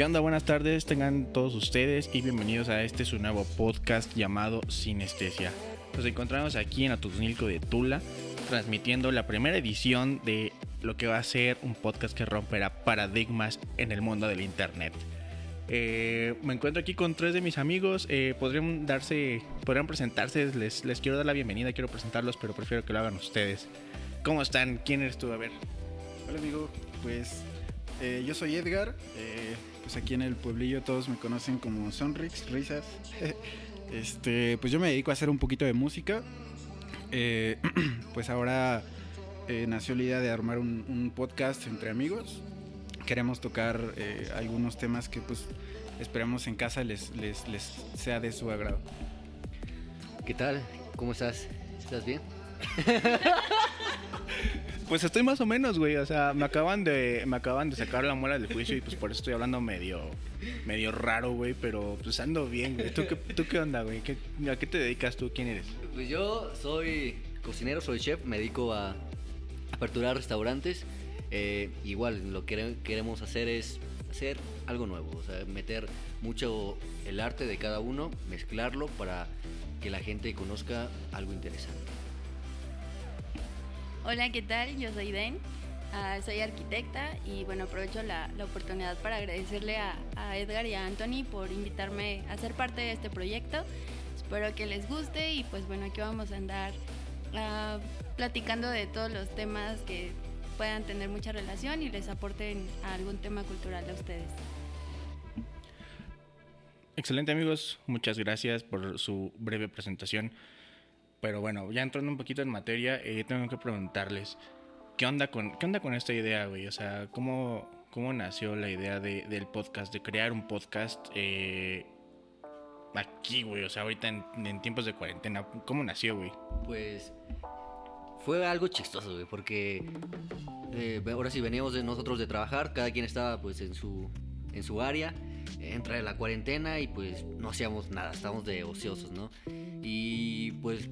¿Qué onda? Buenas tardes, tengan todos ustedes y bienvenidos a este su nuevo podcast llamado Sinestesia. Nos encontramos aquí en Atuznilco de Tula, transmitiendo la primera edición de lo que va a ser un podcast que romperá paradigmas en el mundo del internet. Eh, me encuentro aquí con tres de mis amigos. Eh, podrían darse, podrían presentarse. Les, les quiero dar la bienvenida, quiero presentarlos, pero prefiero que lo hagan ustedes. ¿Cómo están? ¿Quién eres tú? A ver. Hola amigo, pues eh, yo soy Edgar. Pues aquí en el pueblillo todos me conocen como Sonrix, risas. este, pues yo me dedico a hacer un poquito de música. pues ahora nació la idea de armar un, un podcast entre amigos queremos tocar eh, algunos temas que pues esperamos en casa les, les, sea de su agrado. ¿Qué tal? ¿Cómo estás? ¿Estás bien? Pues estoy más o menos, güey. O sea, me acaban de, me acaban de sacar la muela del juicio y pues por eso estoy hablando medio, medio raro, güey. Pero pues ando bien, güey. ¿Tú qué, tú qué onda, güey? ¿A qué te dedicas tú? ¿Quién eres? Pues yo soy cocinero, soy chef. Me dedico a aperturar restaurantes. Eh, igual lo que queremos hacer es hacer algo nuevo, o sea, meter mucho el arte de cada uno, mezclarlo para que la gente conozca algo interesante. Hola, ¿qué tal? Yo soy Den, ah, soy arquitecta y bueno, aprovecho la, oportunidad para agradecerle a, Edgar y a Anthony por invitarme a ser parte de este proyecto. Espero que les guste y pues bueno, aquí vamos a andar ah, platicando de todos los temas que puedan tener mucha relación y les aporten algún tema cultural a ustedes. Excelente amigos, muchas gracias por su breve presentación. Pero bueno, ya entrando un poquito en materia, eh, tengo que preguntarles, ¿qué onda con, qué onda con esta idea, güey? O sea, ¿cómo, cómo nació la idea del podcast, de crear un podcast eh, aquí, güey? O sea, ahorita en, en tiempos de cuarentena, ¿cómo nació, güey? Pues fue algo chistoso, güey, porque eh, ahora sí veníamos de nosotros de trabajar, cada quien estaba pues en su, en su área, entra la cuarentena y pues no hacíamos nada, estábamos de ociosos, ¿no? Y pues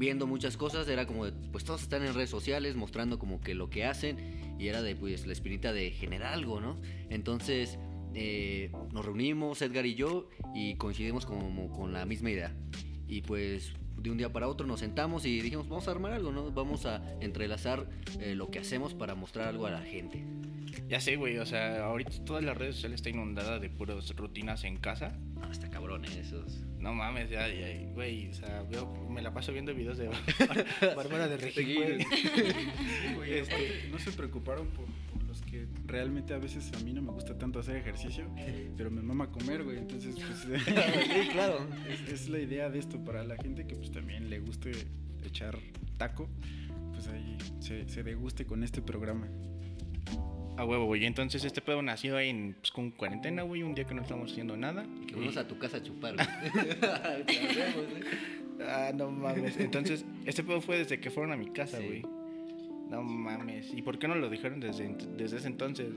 viendo muchas cosas, era como, pues todos están en redes sociales mostrando como que lo que hacen y era de pues la espinita de generar algo, ¿no? Entonces eh, nos reunimos, Edgar y yo, y coincidimos como con la misma idea. Y pues de un día para otro nos sentamos y dijimos, vamos a armar algo, ¿no? Vamos a entrelazar eh, lo que hacemos para mostrar algo a la gente. Ya sé, güey, o sea, ahorita todas las redes sociales está inundada de puras rutinas en casa. No, está cabrón esos. No mames, ya, ya, güey, o sea, me la paso viendo videos de Bárbara de Regil, güey. este, no se preocuparon por que realmente a veces a mí no me gusta tanto hacer ejercicio, pero me mama comer, güey. Entonces, pues. sí, claro. Es, la idea de esto para la gente que, pues también le guste echar taco, pues ahí se, se deguste con este programa. A huevo, güey. Entonces este pedo nació en, pues, con cuarentena, güey, un día que no estamos haciendo nada. Que vamos a tu casa a chupar, güey. ah, no mames. Entonces, este pedo fue desde que fueron a mi casa, güey. No mames. ¿Y por qué no lo dijeron desde, desde ese entonces,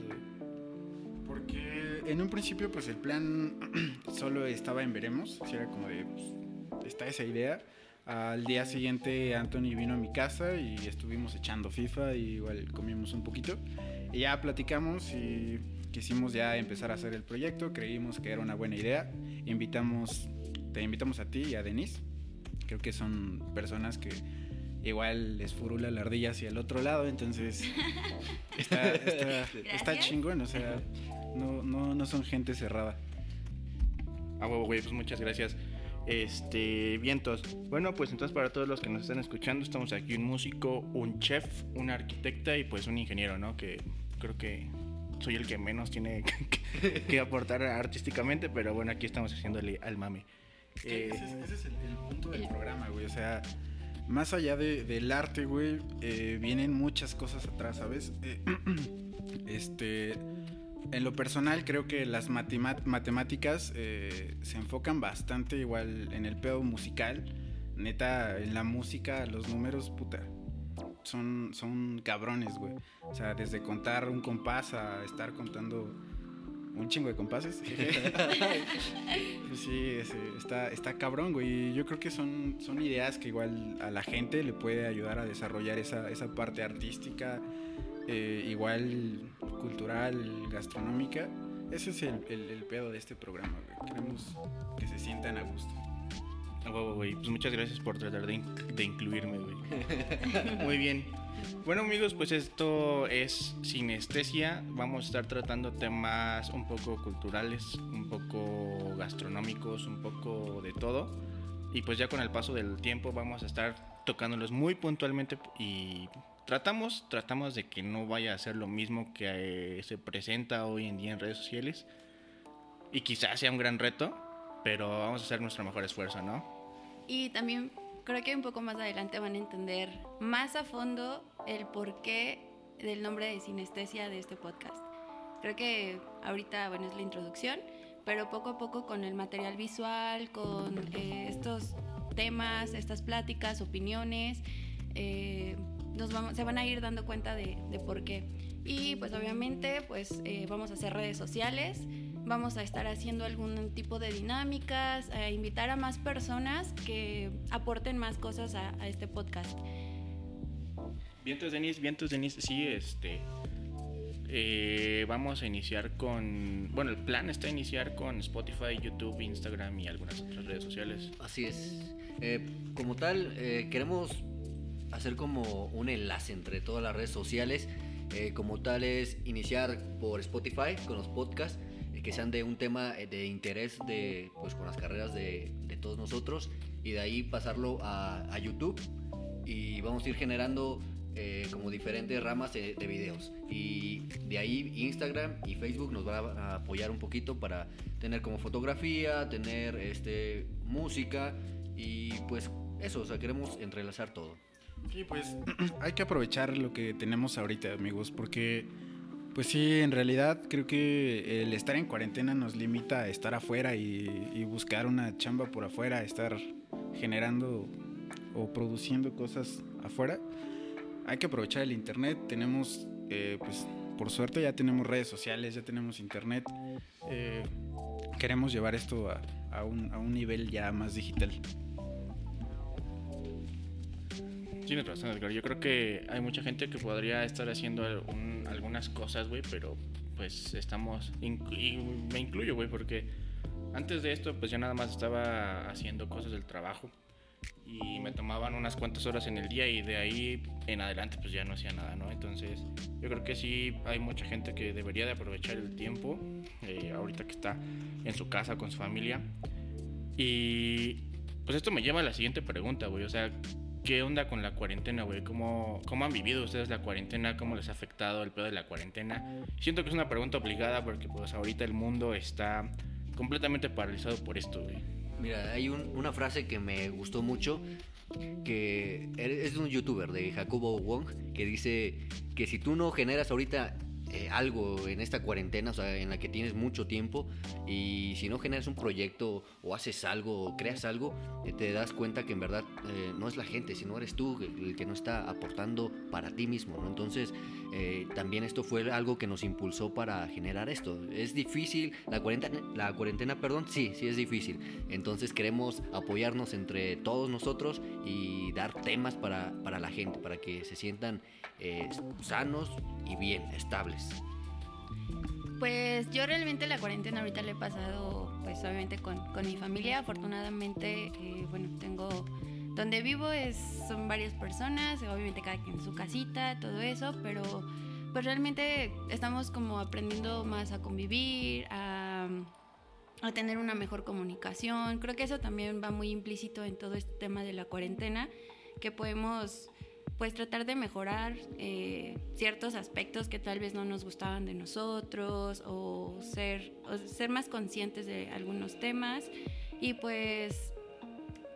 Porque en un principio, pues el plan solo estaba en veremos. Si era como de, pues, está esa idea. Al día siguiente Anthony vino a mi casa y estuvimos echando FIFA y igual comimos un poquito. Y ya platicamos y quisimos ya empezar a hacer el proyecto. Creímos que era una buena idea. Invitamos, te invitamos a ti y a Denise. Creo que son personas que igual les furula la ardilla hacia el otro lado, entonces está, chingón, o sea, no, no, no son gente cerrada. Ah, huevo, güey, pues muchas gracias. Este, vientos. Bueno, pues entonces para todos los que nos están escuchando, estamos aquí un músico, un chef, un arquitecta y pues un ingeniero, ¿no? Que creo que soy el que menos tiene que, aportar artísticamente, pero bueno, aquí estamos haciéndole al mame. ese, es, el, el punto del programa, güey, o sea más allá del arte, güey, eh, vienen muchas cosas atrás, ¿sabes? Eh, este, en lo personal creo que las matemáticas eh, se enfocan bastante igual en el pedo musical. Neta, en la música, los números, puta, son, son cabrones, güey. O sea, desde contar un compás a estar contando un chingo de compases. pues sí, está, está cabrón, güey. Yo creo que son, son ideas que igual a la gente le puede ayudar a desarrollar esa, esa parte artística, eh, igual cultural, gastronómica. ese es el, el, el pedo de este programa, güey. Queremos que se sientan a gusto. A huevo, güey. Pues muchas gracias por tratar de, in- de incluirme, güey. Muy bien. Bueno, amigos, pues esto es Sinestesia. Vamos a estar tratando temas un poco culturales, un poco gastronómicos, un poco de todo. Y pues ya con el paso del tiempo vamos a estar tocándolos muy puntualmente y tratamos, tratamos de que no vaya a ser lo mismo que eh, se presenta hoy en día en redes sociales. Y quizás sea un gran reto, pero vamos a hacer nuestro mejor esfuerzo, ¿no? Y también creo que un poco más adelante van a entender más a fondo el porqué del nombre de sinestesia de este podcast. Creo que ahorita, bueno, es la introducción, pero poco a poco con el material visual, con eh, estos temas, estas pláticas, opiniones, eh, nos vamos, se van a ir dando cuenta de, de por qué. Y pues obviamente pues eh, vamos a hacer redes sociales, vamos a estar haciendo algún tipo de dinámicas, a invitar a más personas que aporten más cosas a, a este podcast. Vientos Denis, Vientos Denis, sí, este. eh, vamos a iniciar con. Bueno, el plan está iniciar con Spotify, YouTube, Instagram y algunas otras redes sociales. Así es. Eh, como tal, eh, queremos hacer como un enlace entre todas las redes sociales. Eh, como tal es iniciar por Spotify con los podcasts que sean de un tema eh, de interés de, pues, con las carreras de, de todos nosotros y de ahí pasarlo a, a YouTube y vamos a ir generando eh, como diferentes ramas de, de videos y de ahí Instagram y Facebook nos van a apoyar un poquito para tener como fotografía, tener este música y pues eso, o sea, queremos entrelazar todo. Sí, pues hay que aprovechar lo que tenemos ahorita, amigos, porque pues sí, en realidad creo que el estar en cuarentena nos limita a estar afuera y, buscar una chamba por afuera, estar generando o produciendo cosas afuera. Hay que aprovechar el internet, tenemos, eh, pues por suerte ya tenemos redes sociales, ya tenemos internet. Eh, queremos llevar esto a un, a un nivel ya más digital. Tienes razón, Edgar. Yo creo que hay mucha gente que podría estar haciendo algunas cosas, güey, pero pues estamos. y me incluyo, güey, porque antes de esto, pues yo nada más estaba haciendo cosas del trabajo y me tomaban unas cuantas horas en el día y de ahí en adelante, pues ya no hacía nada, ¿no? Entonces, yo creo que sí hay mucha gente que debería de aprovechar el tiempo, eh, ahorita que está en su casa con su familia. Y pues esto me lleva a la siguiente pregunta, güey. O sea, ¿qué onda con la cuarentena, güey? ¿Cómo, ¿Cómo han vivido ustedes la cuarentena? ¿Cómo les ha afectado el pedo de la cuarentena? Siento que es una pregunta obligada porque pues ahorita el mundo está completamente paralizado por esto, güey. Mira, hay un- una frase que me gustó mucho, que es de un youtuber, de Jacobo Wong, que dice que si tú no generas ahorita eh, algo en esta cuarentena, o sea, en la que tienes mucho tiempo, y si no generas un proyecto o haces algo o creas algo, eh, te das cuenta que en verdad eh, no es la gente, sino eres tú el, que no está aportando para ti mismo, ¿no? Entonces, eh, también esto fue algo que nos impulsó para generar esto. Es difícil, la cuarentena, la cuarentena, perdón, sí, sí es difícil. Entonces queremos apoyarnos entre todos nosotros y dar temas para, para la gente, para que se sientan eh, sanos y bien, estables. Pues yo realmente la cuarentena ahorita le he pasado, pues obviamente con, con mi familia. Afortunadamente, eh, bueno, tengo donde vivo es son varias personas, obviamente cada quien en su casita, todo eso, pero pues realmente estamos como aprendiendo más a convivir, a, a tener una mejor comunicación. Creo que eso también va muy implícito en todo este tema de la cuarentena, que podemos pues tratar de mejorar eh, ciertos aspectos que tal vez no nos gustaban de nosotros o ser, o ser más conscientes de algunos temas y pues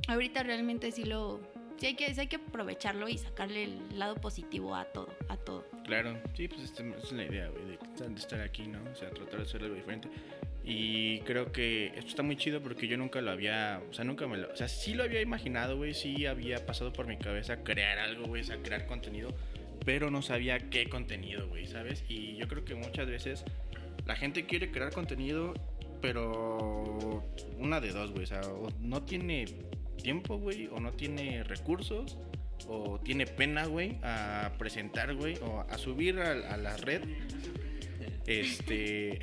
ahorita realmente sí lo sí hay que sí hay que aprovecharlo y sacarle el lado positivo a todo a todo Claro, sí, pues esta es la idea, güey, de, de estar aquí, ¿no? O sea, tratar de hacer algo diferente. Y creo que esto está muy chido porque yo nunca lo había, o sea, nunca me lo, o sea, sí lo había imaginado, güey, sí había pasado por mi cabeza crear algo, güey, o sea, crear contenido, pero no sabía qué contenido, güey, ¿sabes? Y yo creo que muchas veces la gente quiere crear contenido, pero una de dos, güey, o sea, no tiene tiempo, güey, o no tiene recursos, o tiene pena, güey, a presentar, güey, o a subir a, a la red, este,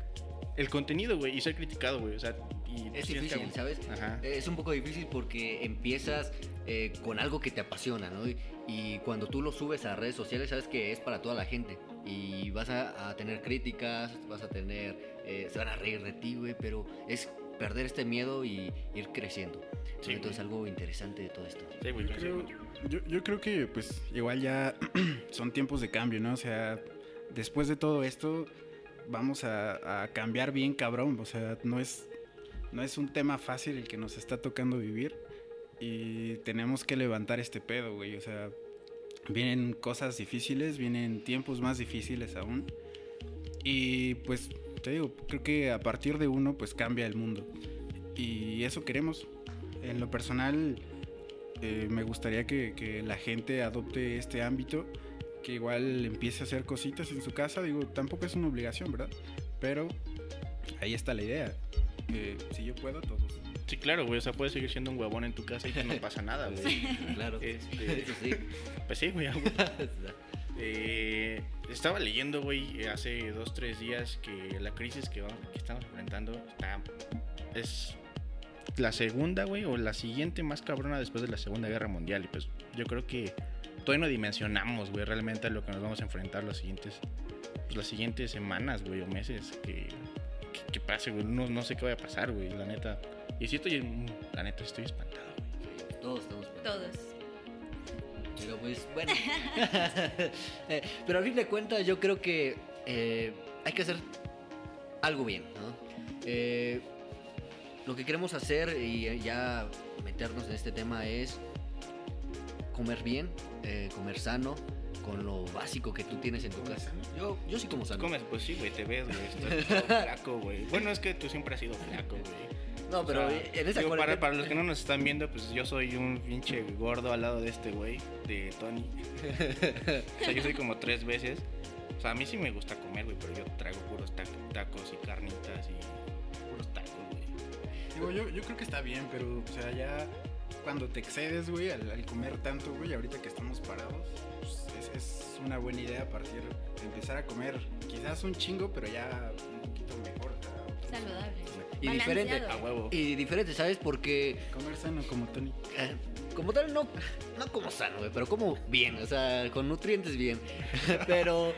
el contenido, güey, y ser criticado, güey. O sea, y Es que- difícil, ¿sabes? Ajá. Es un poco difícil porque empiezas eh, con algo que te apasiona, ¿no? Y, y cuando tú lo subes a redes sociales, sabes que es para toda la gente. Y vas a, a tener críticas, vas a tener. eh, se van a reír de ti, güey, pero es perder este miedo y ir creciendo. Sí, Entonces, güey. algo interesante de todo esto. Sí, güey, Yo creo, coincido. yo, yo creo que pues igual ya son tiempos de cambio, ¿no? O sea, después de todo esto vamos a, a cambiar bien cabrón. O sea, no es, no es un tema fácil el que nos está tocando vivir. Y tenemos que levantar este pedo, güey. O sea, vienen cosas difíciles, vienen tiempos más difíciles aún. Y pues, te digo, creo que a partir de uno pues cambia el mundo. Y eso queremos. En lo personal, eh, me gustaría que, que la gente adopte este ámbito, que igual empiece a hacer cositas en su casa. Digo, tampoco es una obligación, ¿verdad? Pero ahí está la idea. Eh, si yo puedo, todos. Sí, claro, güey. O sea, puedes seguir siendo un huevón en tu casa y que no pasa nada, güey. Claro. Este, Eso sí. pues sí, güey. Eh, estaba leyendo, güey, hace dos, tres días que la crisis que, vamos- que estamos enfrentando está, es la segunda, güey, o la siguiente más cabrona después de la Segunda Guerra Mundial. Y pues yo creo que todavía no dimensionamos, güey, realmente a lo que nos vamos a enfrentar los siguientes, pues, las siguientes semanas, güey, o meses que, que, que pase, güey. No, no sé qué vaya a pasar, güey, la neta. Y sí estoy, la neta, estoy espantado, güey. Todos estamos Todos. Pero pues bueno. Pero a fin de cuentas yo creo que eh, hay que hacer algo bien, ¿no? Eh, lo que queremos hacer y ya meternos en este tema es comer bien, eh, comer sano, con lo básico que tú tienes en tu casa. Yo, yo sí como sano. Comes, pues sí, güey, te ves, güey, estás todo flaco, güey. Bueno, es que tú siempre has sido flaco, güey. No, pero O sea, en esa digo, para, cuarentena- para los que no nos están viendo, pues yo soy un pinche gordo al lado de este güey, de Tony. o sea, yo soy como tres veces. O sea, a mí sí me gusta comer, güey, pero yo traigo puros tac- tacos y carnitas y puros tacos, güey. Digo, yo, yo creo que está bien, pero, o sea, ya cuando te excedes, güey, al, al comer tanto, güey, ahorita que estamos parados, pues, es, es una buena idea a partir de empezar a comer quizás un chingo, pero ya un poquito mejor. sea, Saludable. Y diferente. A huevo. Y diferente, ¿sabes? Porque Comer sano como Tony. Eh, como tal, no, no como sano, güey, pero como bien, o sea, con nutrientes bien. pero,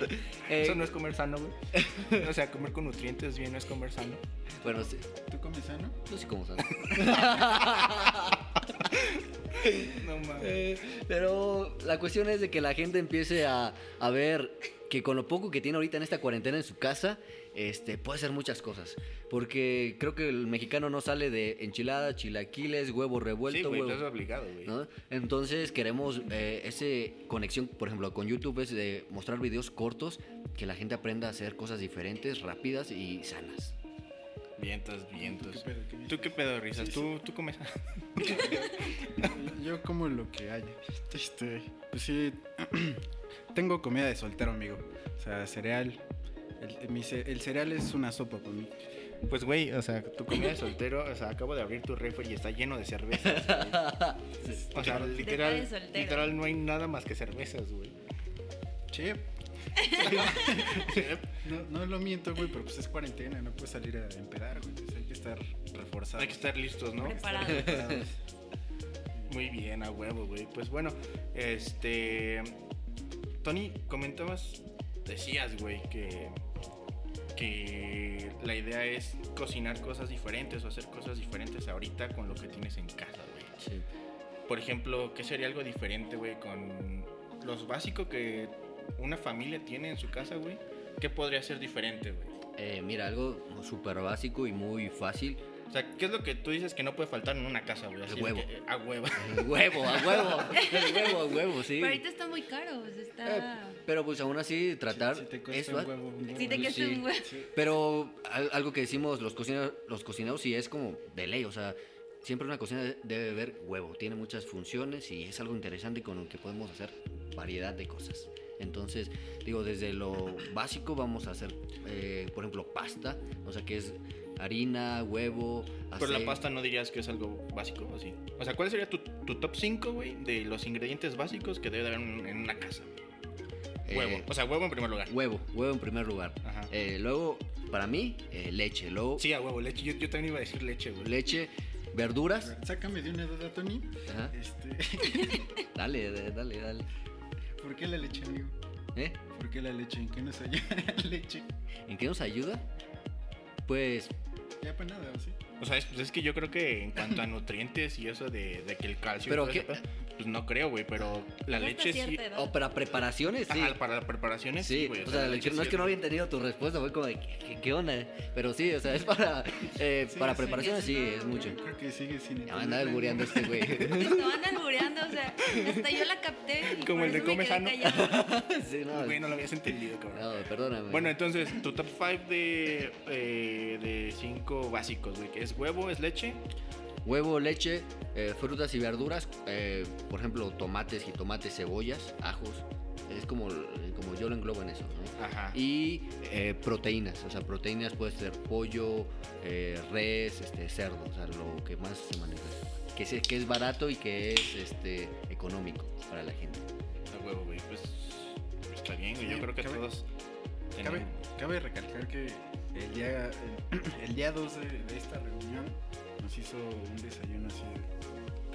eh, Eso no es comer sano, güey. O sea, comer con nutrientes bien no es comer sano. bueno, sí, ¿Tú comes sano? yo sí como sano. No mames. Eh, pero la cuestión es de que la gente empiece a, a ver que con lo poco que tiene ahorita en esta cuarentena en su casa, este, puede hacer muchas cosas. Porque creo que el mexicano no sale de enchiladas, chilaquiles, huevo Sí, revuelto, güey, huevo- güey. ¿no? Entonces queremos eh, ese conexión, por ejemplo, con YouTube es de mostrar videos cortos que la gente aprenda a hacer cosas diferentes, rápidas y sanas. Vientos, vientos. ¿Qué pedo? ¿Qué ¿Tú qué pedo, risas? Sí, ¿Tú, tú comes Yo como lo que haya. Este, pues sí, tengo comida de soltero, amigo. O sea, cereal. El, mi ce- el cereal es una sopa para mí. Pues, güey, o sea, tu comida de soltero, o sea, acabo de abrir tu refri y está lleno de cervezas, güey. O sea, de literal, literal no hay nada más que cervezas, güey. Chip. No, no lo miento, güey, pero pues es cuarentena, no puedes salir a empedar, güey. Entonces hay que estar reforzado. Hay que estar listos, ¿no? Preparado. preparados. Muy bien, a huevo, güey. Pues bueno, este... Tony, comentabas, decías, güey, que... Que la idea es cocinar cosas diferentes o hacer cosas diferentes ahorita con lo que tienes en casa, güey. Sí. Por ejemplo, ¿qué sería algo diferente, güey, con los básicos que una familia tiene en su casa, güey? ¿Qué podría ser diferente, güey? Eh, mira, algo súper básico y muy fácil. O sea, ¿qué es lo que tú dices que no puede faltar en una casa, güey? Así de huevo. que, a huevo. El huevo, a huevo. El huevo, a huevo, sí. Pero ahorita está muy caro, o sea, está... Pero pues aún así tratar Si, si te cuesta eso. un huevo, un huevo. Si te cuesta sí. un huevo. Pero al- algo que decimos los cocineros, los cocineros sí es como de ley, o sea, siempre una cocina de- debe haber huevo, tiene muchas funciones y es algo interesante con lo que podemos hacer variedad de cosas. Entonces, digo, desde lo básico vamos a hacer, eh, por ejemplo, pasta, o sea, que es harina, huevo, Pero la aceite. pasta no dirías que es algo básico, así. O sea, ¿cuál sería tu, tu top 5, güey, de los ingredientes básicos que debe de haber en, en una casa? eh, Huevo. O sea, huevo en primer lugar. huevo, huevo en primer lugar. Ajá. Eh, luego, para mí, eh, leche. Luego, Sí, a huevo, leche. Yo, yo también iba a decir leche, güey. leche, verduras. Sácame de una duda, Tony. Ajá. Este, Dale, dale, dale, dale. ¿Por qué la leche, amigo? ¿Eh? ¿Por qué la leche? ¿En qué nos ayuda la leche? ¿En qué nos ayuda? Pues Ya pues nada, ¿sí? O sea, es, pues es que yo creo que en cuanto a nutrientes y eso de, de que el calcio. Pero qué- Pues no creo, güey, pero la leche sí. Oh, para preparaciones, sí. Ajá, para preparaciones sí, Sí, güey. o sea, la no leche es sí que no había entendido tu respuesta, fue como de, ¿qué, qué- qué onda? Pero sí, o sea, es para, eh, Sí, para sí. preparaciones, sí, es mucho. Creo que sigue sin Ya va a andar albureando este güey. Estaban albureando, o sea, hasta yo la capté. y Como por el de Come Sano. sí, no, Güey, no lo habías entendido, cabrón. no, perdóname. Bueno, entonces, tu top 5 de, eh, de cinco básicos, güey, que es huevo, es leche. Huevo, leche, eh, frutas y verduras, eh, por ejemplo, tomates, jitomates, cebollas, ajos. Es como, como yo lo englobo en eso, ¿no? Ajá. Y eh, proteínas, o sea, proteínas puede ser pollo, eh, res, este, cerdo, o sea, lo que más se maneja. Que es, que es barato y que es este, económico para la gente. A huevo, güey, pues está bien, güey. Sí, Yo creo que cabe- todos. Cabe, cabe recalcar que el día, el, el día 2 de, de esta reunión nos hizo un desayuno así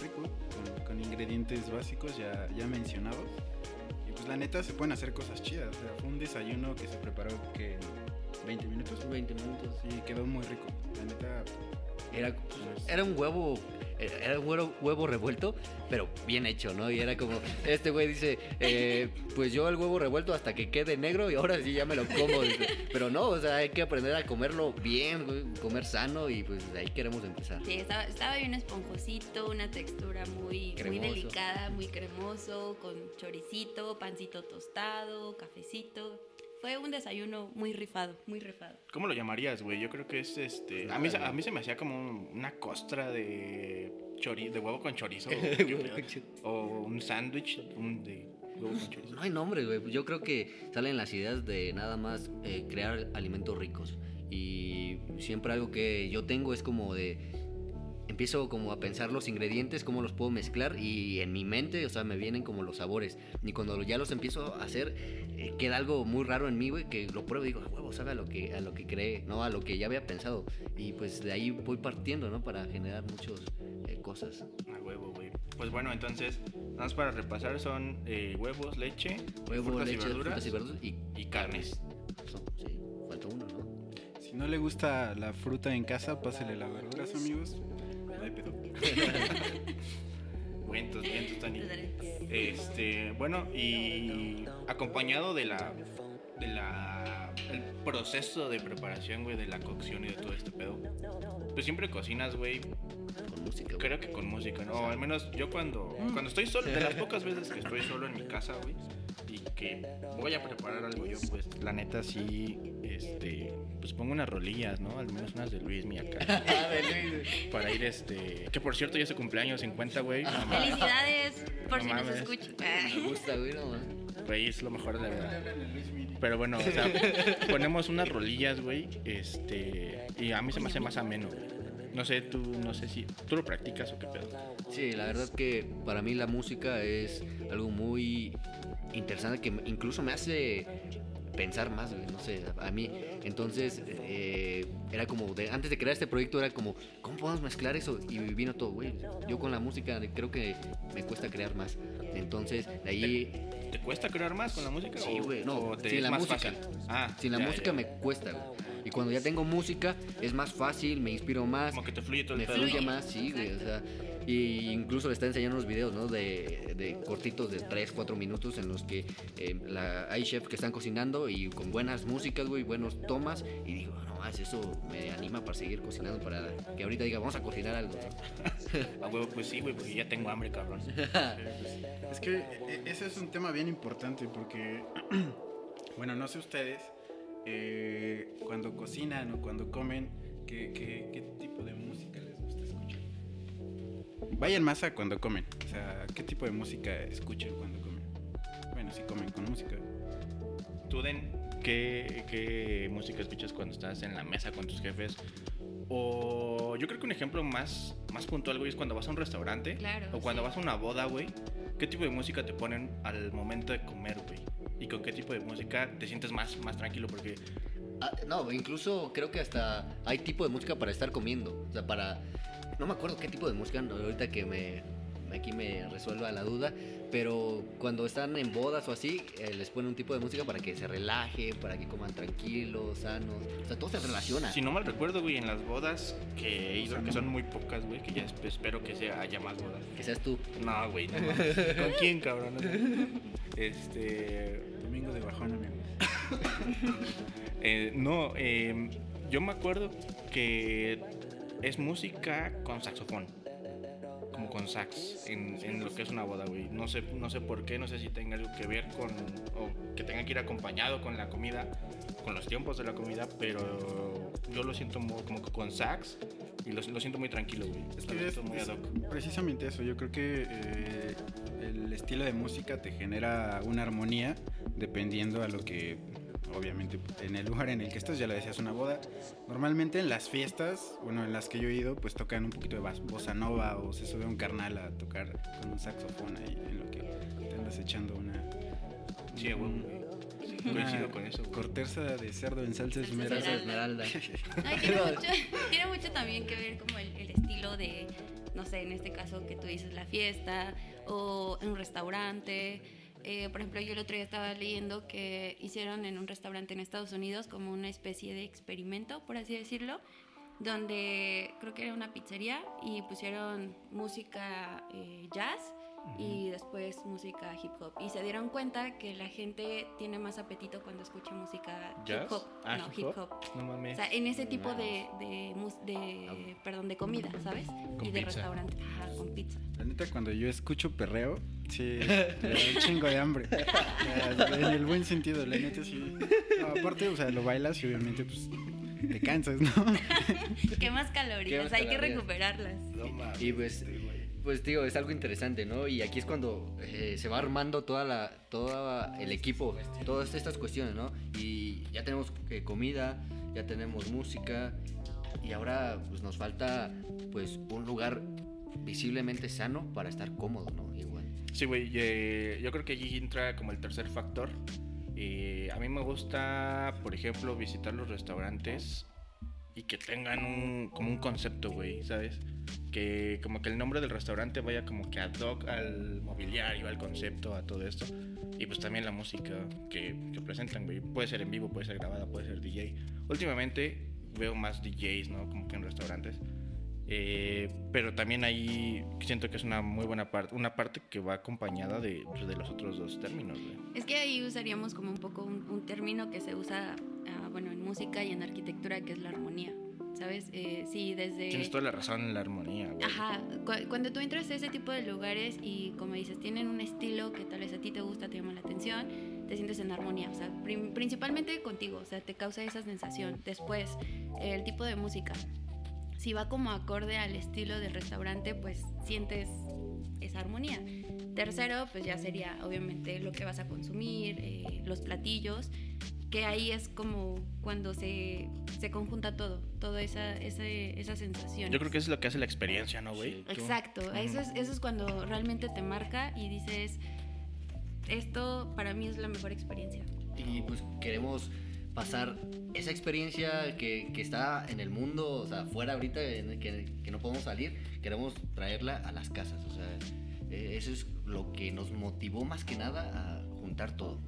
rico, con, con ingredientes básicos ya, ya mencionados. Y pues la neta se pueden hacer cosas chidas. O sea, fue un desayuno que se preparó que en 20 minutos. 20 minutos. Sí, quedó muy rico. La neta, Era, pues, era un huevo, era huevo, huevo revuelto, pero bien hecho, ¿no? Y era como, este güey dice, eh, pues yo el huevo revuelto hasta que quede negro y ahora sí ya me lo como. dice. Pero no, o sea, hay que aprender a comerlo bien, comer sano y pues de ahí queremos empezar. Sí, estaba, estaba bien esponjosito, una textura muy, muy delicada, muy cremoso, con choricito, pancito tostado, cafecito. Fue un desayuno muy rifado, muy rifado. ¿Cómo lo llamarías, güey? Yo creo que es este. A mí, se- a mí se me hacía como un- una costra de chori, de huevo con chorizo. o un sándwich un de huevo con chorizo. No hay nombre, güey. Yo creo que salen las ideas de nada más eh, crear alimentos ricos. Y siempre algo que yo tengo es como de... Empiezo como a pensar los ingredientes, cómo los puedo mezclar y en mi mente, o sea, me vienen como los sabores. Y cuando ya los empiezo a hacer, eh, queda algo muy raro en mí, güey, que lo pruebo y digo, a huevo, sabe a lo que, a lo que creé, no a lo que ya había pensado. Y pues de ahí voy partiendo, ¿no? Para generar muchas cosas. A huevo, güey. Pues bueno, entonces, nada más para repasar, son eh, huevos, leche, Huevo, frutas, leche, y verduras, frutas y verduras y, y carnes. Son- sí, falta uno, ¿no? si no le gusta la fruta en casa, pásele las verduras, amigos. No hay pedo. Vientos, vientos, Tani. Este, bueno, y acompañado de la de la el proceso de preparación, güey, de la cocción y de todo este pedo. Pues siempre cocinas, güey, Con música. creo que con música, ¿no? O al menos yo cuando cuando estoy solo, de las pocas veces que estoy solo en mi casa, güey, y que voy a preparar algo yo, pues la neta sí este pues pongo unas rolillas, ¿no? Al menos unas de Luis mi acá. para ir este, que por cierto ya es su cumpleaños 50, güey. No. Felicidades por No si nos mames. escuchan. Me gusta, güey. Güey, es lo mejor de la verdad. Pero bueno, o sea, ponemos unas rolillas, güey, este, y a mí se me hace más ameno. güey. No sé, tú, no sé si, ¿tú lo practicas o qué pedo? Sí, la verdad que para mí la música es algo muy interesante que me- incluso me hace pensar más, no sé, a mí. Entonces, eh, era como, de, antes de crear este proyecto era como, ¿cómo podemos mezclar eso? Y vino todo, güey. Yo con la música creo que me cuesta crear más. Entonces, de ahí, ¿Te cuesta crear más con la música? Sí, güey, no, te sin la música. fácil? Ah, sin la ya, música me cuesta, güey. Y cuando ya tengo música, es más fácil, me inspiro más. Como que te fluye todo me el pedo. fluye más, sí, güey. O sea, y incluso le está enseñando unos videos, ¿no? De, de cortitos de 3, 4 minutos en los que eh, la, hay chefs que están cocinando y con buenas músicas, güey, buenos tomas. Y digo, no más, eso me anima para seguir cocinando, para que ahorita diga, vamos a cocinar algo. ¿no? A huevo, pues sí, güey, porque ya tengo hambre, cabrón. Es que e- ese es un tema bien importante porque, bueno, no sé ustedes, eh, cuando cocinan o cuando comen, ¿qué, qué, qué tipo de música? Vayan más a cuando comen, o sea, ¿qué tipo de música escuchan cuando comen? Bueno, si comen con música. Tú, Den, ¿qué, ¿qué música escuchas cuando estás en la mesa con tus jefes? O yo creo que un ejemplo más, más puntual, güey, es cuando vas a un restaurante. Claro, O cuando sí. vas a una boda, güey. ¿Qué tipo de música te ponen al momento de comer, güey? ¿Y con qué tipo de música te sientes más, más tranquilo? Porque Ah, no, incluso creo que hasta hay tipo de música para estar comiendo. O sea, para. No me acuerdo qué tipo de música, ahorita que me. Aquí me resuelva la duda. Pero cuando están en bodas o así, eh, les ponen un tipo de música para que se relajen, para que coman tranquilos, sanos. O sea, todo se relaciona. Si no mal recuerdo, güey, en las bodas que he ido, que son muy pocas, güey, que ya esp- espero que sea, haya más bodas. Que seas tú. No, güey, no. mames. ¿Con quién, cabrón? Este. Domingo de bajón, amigo. eh, no, eh, yo me acuerdo que es música con saxofón. Como con sax en, en lo que es una boda, güey. No sé, no sé por qué, no sé si tenga algo que ver con. o que tenga que ir acompañado con la comida, con los tiempos de la comida, pero yo lo siento mo- como que con sax y lo, lo siento muy tranquilo, güey. Es Lo que es, siento muy ad hoc. precisamente eso. Yo creo que eh, el estilo de música te genera una armonía dependiendo a lo que, obviamente, en el lugar en el que estás, ya lo decías, una boda. Normalmente en las fiestas, bueno, en las que yo he ido, pues tocan un poquito de bossa nova o se sube un carnal a tocar con un saxofón ahí en lo que te andas echando una. Sí, güey. un- Coincido con eso, güey. Corteza de cerdo en salsa Salsa esmeralda. Salsa esmeralda. Ay, tiene, mucho, tiene mucho también que ver como el, el estilo de, no sé, en este caso que tú dices la fiesta o en un restaurante. Eh, por ejemplo, yo el otro día estaba leyendo que hicieron en un restaurante en Estados Unidos como una especie de experimento, por así decirlo, donde creo que era una pizzería y pusieron música eh, jazz y después música hip hop. Y se dieron cuenta que la gente tiene más apetito cuando escucha música ¿Jazz? hip hop. Ah, no, hip hop. No O mames. sea, en ese tipo de, de, mus- de- perdón, de comida, ¿sabes? Con y de pizza. restaurante. Ajá, con pizza. La neta, cuando yo escucho perreo, sí, me da un chingo de hambre. O En el buen sentido, la neta, sí. No, aparte, o sea, lo bailas y obviamente, pues, te cansas, ¿no? ¿Qué más calorías? ¿Qué más Hay que calorías? recuperarlas. No mames. Y pues, pues digo, es algo interesante, ¿no? Y aquí es cuando eh, se va armando toda la, todo el equipo, todas estas cuestiones, ¿no? Y ya tenemos eh, comida, ya tenemos música y ahora pues nos falta pues un lugar visiblemente sano para estar cómodo, ¿no? Igual. Sí, güey, eh, yo creo que allí entra como el tercer factor. Eh, a mí me gusta, por ejemplo, visitar los restaurantes y que tengan un, como un concepto, güey, ¿sabes? Que como que el nombre del restaurante vaya como que ad hoc al mobiliario, al concepto, a todo esto. Y pues también la música que, que presentan, güey. Puede ser en vivo, puede ser grabada, puede ser DJ. Últimamente veo más DJs, ¿no? Como que en restaurantes. Eh, pero también ahí siento que es una muy buena parte, una parte que va acompañada de, pues, de los otros dos términos. Es que ahí usaríamos como un poco un, un término que se usa, ah, bueno, en música y en arquitectura, que es la armonía. ¿Sabes? Eh, sí, desde... Tienes toda la razón en la armonía, güey. Ajá, cu- cuando tú entras a ese tipo de lugares y como dices, tienen un estilo que tal vez a ti te gusta, te llama la atención, te sientes en armonía, o sea, principalmente contigo, o sea, te causa esa sensación. Después, el tipo de música, si va como acorde al estilo del restaurante, pues sientes esa armonía. Tercero, pues ya sería obviamente lo que vas a consumir, eh, los platillos, que ahí es como cuando se, se conjunta todo, toda esa, ese- esa sensación. Yo creo que eso es lo que hace la experiencia, ¿no, güey? Sí. Exacto, eso, es, eso es cuando realmente te marca y dices, esto para mí es la mejor experiencia. Y pues queremos pasar esa experiencia que, que está en el mundo, o sea, fuera ahorita, que, que no podemos salir, queremos traerla a las casas. O sea, eh, eso es lo que nos motivó más que nada a juntar todo.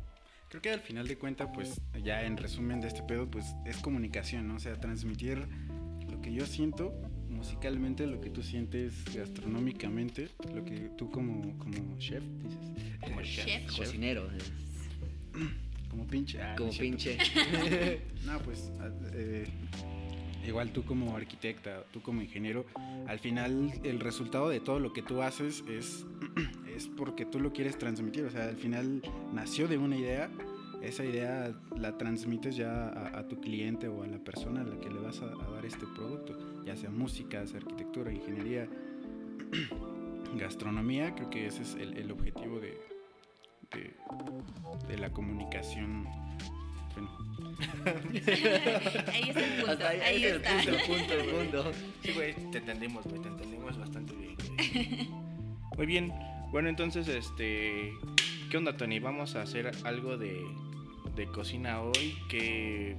Creo que al final de cuentas, pues, ya en resumen de este pedo, pues, es comunicación, ¿no? O sea, transmitir lo que yo siento musicalmente, lo que tú sientes gastronómicamente, lo que tú como, como chef dices, Como chef. Chef. Cocinero, como pinche. ah, como pinche. No, pues a- eh, igual tú como arquitecta, tú como ingeniero, al final el resultado de todo lo que tú haces es, es porque tú lo quieres transmitir. O sea, al final nació de una idea, esa idea la transmites ya a, a tu cliente o a la persona a la que le vas a, a dar este producto, ya sea música, sea arquitectura, ingeniería, gastronomía. Creo que ese es el, el objetivo de, de, de la comunicación. Bueno, ahí está el punto, ahí, ahí es el está. punto, punto, punto. Sí, güey, te entendimos, güey, te entendimos bastante bien. güey. Muy bien. Bueno, entonces, este, ¿qué onda, Tony? Vamos a hacer algo de, de cocina hoy. ¿Qué,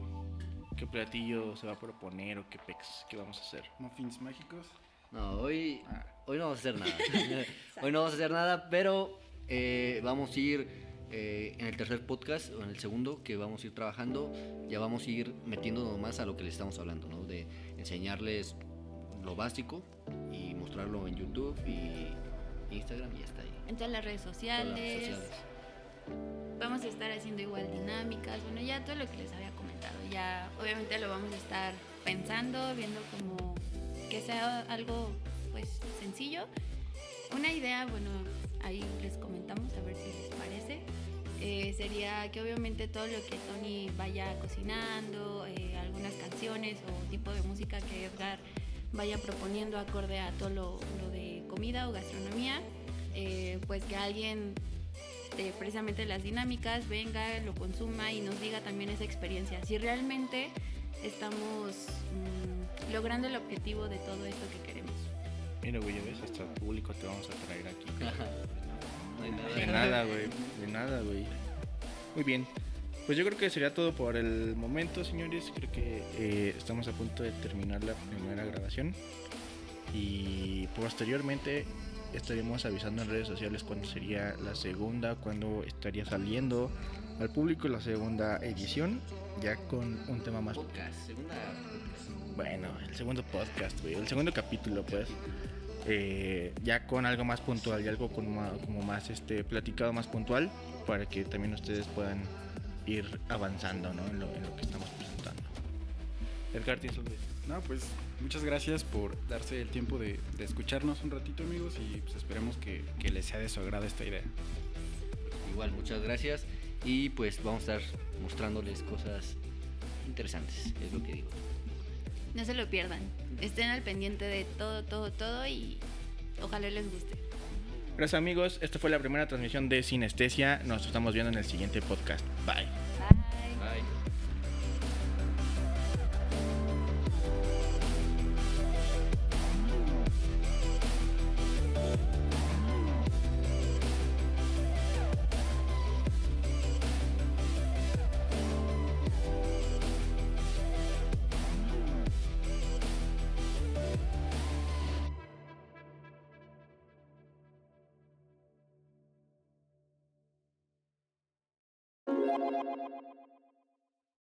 qué platillo se va a proponer o qué pex, qué vamos a hacer. Muffins mágicos. No, hoy, Ah. hoy no vamos a hacer nada. hoy no vamos a hacer nada, pero eh, vamos a ir eh, en el tercer podcast o en el segundo que vamos a ir trabajando, ya vamos a ir metiéndonos más a lo que les estamos hablando, ¿no? De enseñarles lo básico y mostrarlo en YouTube y Instagram y ya está ahí. En todas las redes Todas sociales. las redes sociales. Vamos a estar haciendo igual dinámicas, bueno, ya todo lo que les había comentado. Ya obviamente lo vamos a estar pensando, viendo como que sea algo pues sencillo. Una idea, bueno, ahí les comentamos a ver si les parece. Eh, sería que obviamente todo lo que Tony vaya cocinando, eh, algunas canciones o tipo de música que Edgar vaya proponiendo acorde a todo lo, lo comida o gastronomía, eh, pues que alguien de precisamente las dinámicas venga, lo consuma y nos diga también esa experiencia. Si realmente estamos mm, logrando el objetivo de todo esto que queremos. Mira, güey, ya ves, hasta público te vamos a traer aquí. De nada, güey. De nada, güey. Muy bien. Pues yo creo que sería todo por el momento, señores. Creo que eh, estamos a punto de terminar la primera grabación. Y posteriormente estaremos avisando en redes sociales cuándo sería la segunda, cuándo estaría saliendo al público la segunda edición. Ya con un tema más Podcast, segunda bueno, el segundo podcast, güey. El segundo capítulo, pues. eh, ya con algo más puntual y algo con ma- como más este platicado más puntual para que también ustedes puedan ir avanzando ¿no? en, lo, en lo que estamos presentando. Edgar, ¿tienes algo que decir? No, pues muchas gracias por darse el tiempo de, de escucharnos un ratito, amigos, y pues esperemos que, que les sea de su agrado esta idea. Igual, muchas gracias. Y pues vamos a estar mostrándoles cosas interesantes, es lo que digo. No se lo pierdan. Estén al pendiente de todo, todo, todo y ojalá les guste. Gracias amigos, esta fue la primera transmisión de Sinestesia. Nos estamos viendo en el siguiente podcast. Bye. Bye.